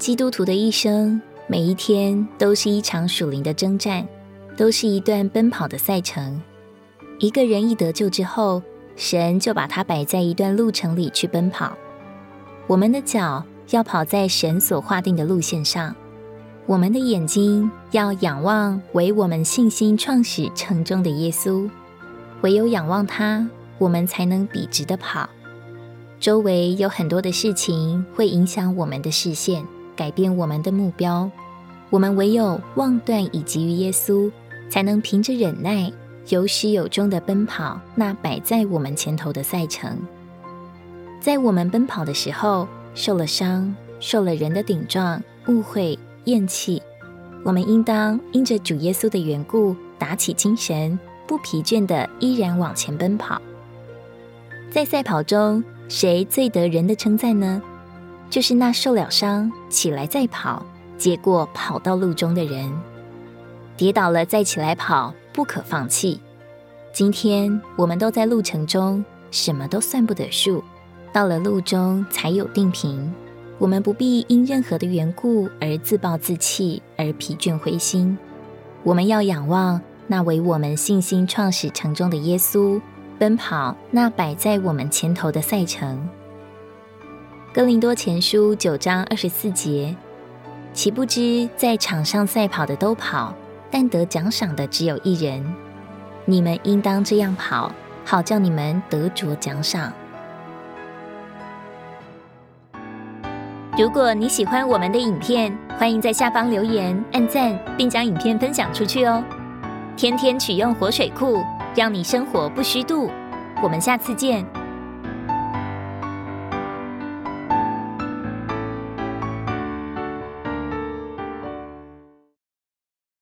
基督徒的一生，每一天都是一场属灵的征战，都是一段奔跑的赛程。一个人一得救之后，神就把他摆在一段路程里去奔跑。我们的脚要跑在神所划定的路线上，我们的眼睛要仰望为我们信心创始成终的耶稣。唯有仰望他，我们才能笔直地跑。周围有很多的事情会影响我们的视线，改变我们的目标。我们唯有望断以及于耶稣，才能凭着忍耐，有始有终的奔跑那摆在我们前头的赛程。在我们奔跑的时候，受了伤，受了人的顶撞、误会、厌弃，我们应当因着主耶稣的缘故，打起精神。不疲倦的依然往前奔跑。在赛跑中，谁最得人的称赞呢？就是那受了伤起来再跑，结果跑到路中的人。跌倒了再起来跑，不可放弃。今天我们都在路程中，什么都算不得数，到了路中才有定评。我们不必因任何的缘故而自暴自弃，而疲倦灰心。我们要仰望。那为我们信心创始成终的耶稣，奔跑那摆在我们前头的赛程。哥林多前书九章二十四节，岂不知在场上赛跑的都跑，但得奖赏的只有一人。你们应当这样跑，好叫你们得着奖赏。如果你喜欢我们的影片，欢迎在下方留言、按赞，并将影片分享出去哦。天天取用活水库，让你生活不虚度。我们下次见。